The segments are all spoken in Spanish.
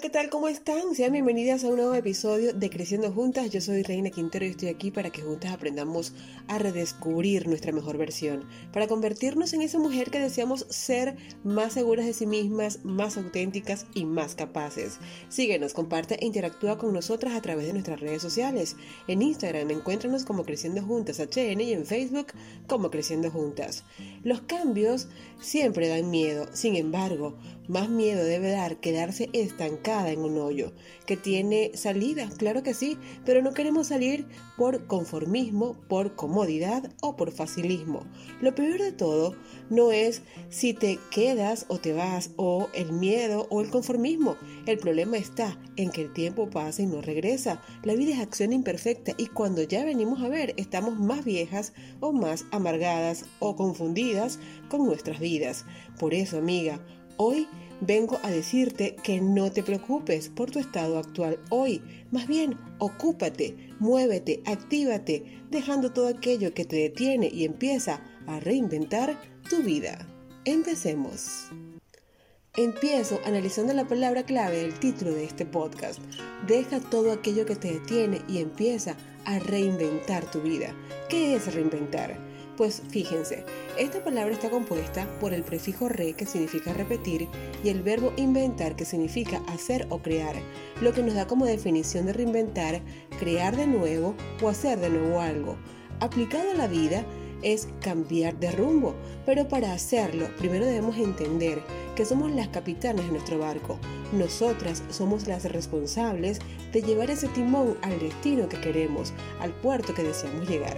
¿qué tal? ¿Cómo están? Sean bienvenidas a un nuevo episodio de Creciendo Juntas. Yo soy Reina Quintero y estoy aquí para que juntas aprendamos a redescubrir nuestra mejor versión, para convertirnos en esa mujer que deseamos ser más seguras de sí mismas, más auténticas y más capaces. Síguenos, comparte e interactúa con nosotras a través de nuestras redes sociales. En Instagram encuéntranos como Creciendo Juntas HN y en Facebook como Creciendo Juntas. Los cambios siempre dan miedo, sin embargo, más miedo debe dar quedarse estancada en un hoyo, que tiene salida, claro que sí, pero no queremos salir por conformismo, por comodidad o por facilismo. Lo peor de todo no es si te quedas o te vas o el miedo o el conformismo. El problema está en que el tiempo pasa y no regresa. La vida es acción imperfecta y cuando ya venimos a ver estamos más viejas o más amargadas o confundidas con nuestras vidas. Por eso, amiga, Hoy vengo a decirte que no te preocupes por tu estado actual hoy. Más bien, ocúpate, muévete, actívate, dejando todo aquello que te detiene y empieza a reinventar tu vida. Empecemos. Empiezo analizando la palabra clave del título de este podcast. Deja todo aquello que te detiene y empieza a reinventar tu vida. ¿Qué es reinventar? Pues fíjense, esta palabra está compuesta por el prefijo re que significa repetir y el verbo inventar que significa hacer o crear, lo que nos da como definición de reinventar, crear de nuevo o hacer de nuevo algo. Aplicado a la vida es cambiar de rumbo, pero para hacerlo primero debemos entender que somos las capitanas de nuestro barco. Nosotras somos las responsables de llevar ese timón al destino que queremos, al puerto que deseamos llegar.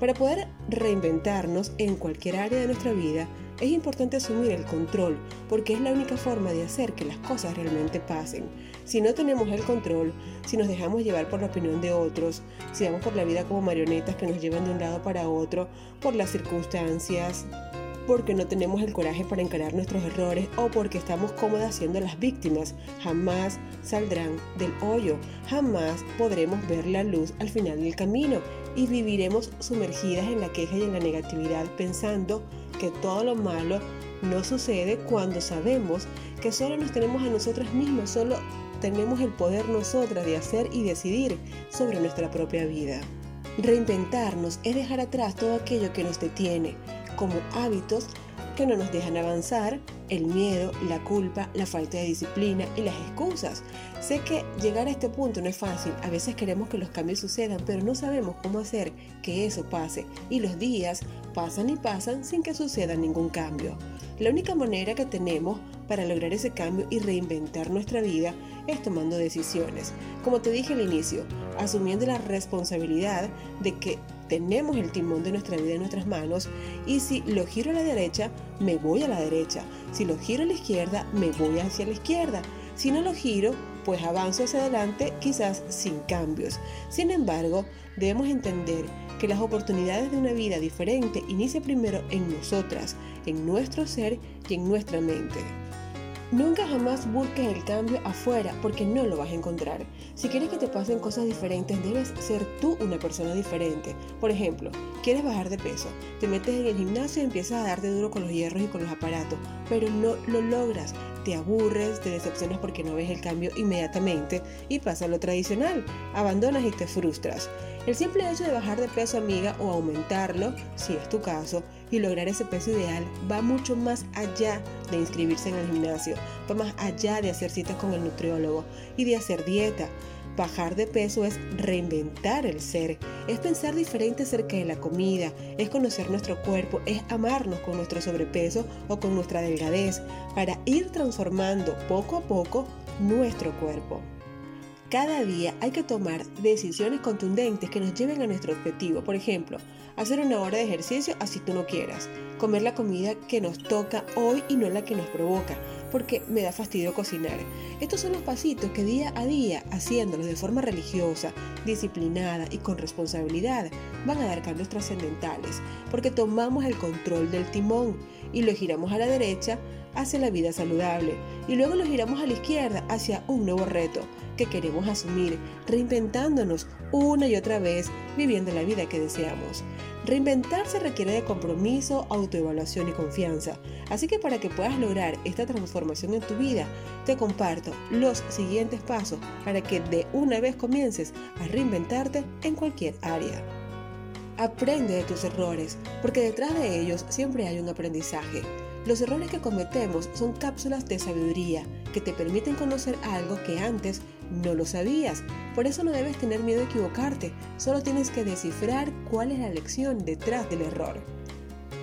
Para poder reinventarnos en cualquier área de nuestra vida, es importante asumir el control, porque es la única forma de hacer que las cosas realmente pasen. Si no tenemos el control, si nos dejamos llevar por la opinión de otros, si vamos por la vida como marionetas que nos llevan de un lado para otro, por las circunstancias, porque no tenemos el coraje para encarar nuestros errores o porque estamos cómodas siendo las víctimas, jamás saldrán del hoyo, jamás podremos ver la luz al final del camino y viviremos sumergidas en la queja y en la negatividad pensando que todo lo malo no sucede cuando sabemos que solo nos tenemos a nosotras mismas, solo tenemos el poder nosotras de hacer y decidir sobre nuestra propia vida. Reinventarnos es dejar atrás todo aquello que nos detiene, como hábitos que no nos dejan avanzar, el miedo, la culpa, la falta de disciplina y las excusas. Sé que llegar a este punto no es fácil, a veces queremos que los cambios sucedan, pero no sabemos cómo hacer que eso pase y los días pasan y pasan sin que suceda ningún cambio. La única manera que tenemos para lograr ese cambio y reinventar nuestra vida es tomando decisiones. Como te dije al inicio, asumiendo la responsabilidad de que tenemos el timón de nuestra vida en nuestras manos y si lo giro a la derecha, me voy a la derecha. Si lo giro a la izquierda, me voy hacia la izquierda. Si no lo giro, pues avanzo hacia adelante quizás sin cambios. Sin embargo, debemos entender que las oportunidades de una vida diferente inician primero en nosotras, en nuestro ser y en nuestra mente. Nunca jamás busques el cambio afuera porque no lo vas a encontrar. Si quieres que te pasen cosas diferentes, debes ser tú una persona diferente. Por ejemplo, quieres bajar de peso, te metes en el gimnasio y empiezas a darte duro con los hierros y con los aparatos, pero no lo logras. Te aburres, te decepcionas porque no ves el cambio inmediatamente y pasa lo tradicional, abandonas y te frustras. El simple hecho de bajar de peso, amiga, o aumentarlo, si es tu caso, y lograr ese peso ideal va mucho más allá de inscribirse en el gimnasio, va más allá de hacer citas con el nutriólogo y de hacer dieta. Bajar de peso es reinventar el ser, es pensar diferente acerca de la comida, es conocer nuestro cuerpo, es amarnos con nuestro sobrepeso o con nuestra delgadez para ir transformando poco a poco nuestro cuerpo. Cada día hay que tomar decisiones contundentes que nos lleven a nuestro objetivo. Por ejemplo, hacer una hora de ejercicio así tú no quieras. Comer la comida que nos toca hoy y no la que nos provoca, porque me da fastidio cocinar. Estos son los pasitos que día a día, haciéndolos de forma religiosa, disciplinada y con responsabilidad, van a dar cambios trascendentales, porque tomamos el control del timón y lo giramos a la derecha hacia la vida saludable y luego nos giramos a la izquierda hacia un nuevo reto que queremos asumir, reinventándonos una y otra vez, viviendo la vida que deseamos. Reinventarse requiere de compromiso, autoevaluación y confianza. Así que para que puedas lograr esta transformación en tu vida, te comparto los siguientes pasos para que de una vez comiences a reinventarte en cualquier área. Aprende de tus errores, porque detrás de ellos siempre hay un aprendizaje. Los errores que cometemos son cápsulas de sabiduría que te permiten conocer algo que antes no lo sabías. Por eso no debes tener miedo a equivocarte, solo tienes que descifrar cuál es la lección detrás del error.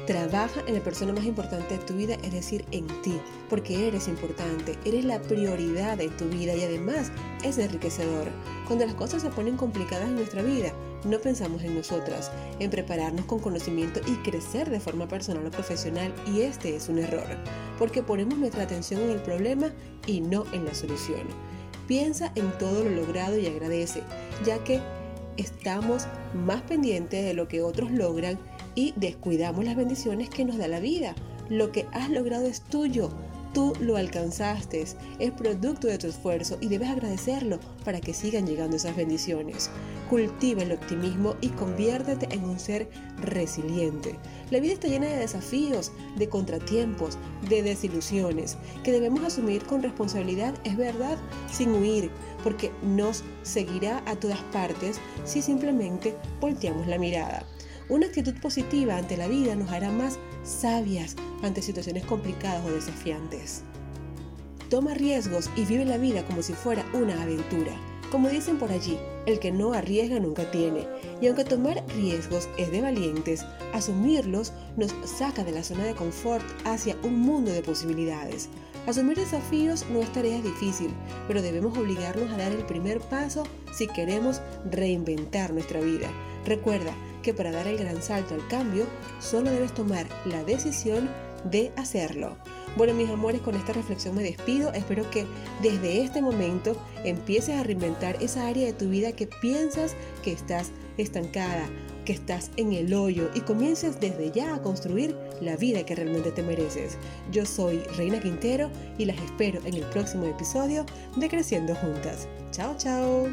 Trabaja en la persona más importante de tu vida, es decir, en ti, porque eres importante, eres la prioridad de tu vida y además es enriquecedor. Cuando las cosas se ponen complicadas en nuestra vida, no pensamos en nosotras, en prepararnos con conocimiento y crecer de forma personal o profesional y este es un error, porque ponemos nuestra atención en el problema y no en la solución. Piensa en todo lo logrado y agradece, ya que estamos más pendientes de lo que otros logran y descuidamos las bendiciones que nos da la vida. Lo que has logrado es tuyo, tú lo alcanzaste, es producto de tu esfuerzo y debes agradecerlo para que sigan llegando esas bendiciones. Cultiva el optimismo y conviértete en un ser resiliente. La vida está llena de desafíos, de contratiempos, de desilusiones, que debemos asumir con responsabilidad, es verdad, sin huir, porque nos seguirá a todas partes si simplemente volteamos la mirada. Una actitud positiva ante la vida nos hará más sabias ante situaciones complicadas o desafiantes. Toma riesgos y vive la vida como si fuera una aventura. Como dicen por allí, el que no arriesga nunca tiene. Y aunque tomar riesgos es de valientes, asumirlos nos saca de la zona de confort hacia un mundo de posibilidades. Asumir desafíos no es tarea difícil, pero debemos obligarnos a dar el primer paso si queremos reinventar nuestra vida. Recuerda, para dar el gran salto al cambio, solo debes tomar la decisión de hacerlo. Bueno, mis amores, con esta reflexión me despido. Espero que desde este momento empieces a reinventar esa área de tu vida que piensas que estás estancada, que estás en el hoyo y comiences desde ya a construir la vida que realmente te mereces. Yo soy Reina Quintero y las espero en el próximo episodio de Creciendo Juntas. Chao, chao.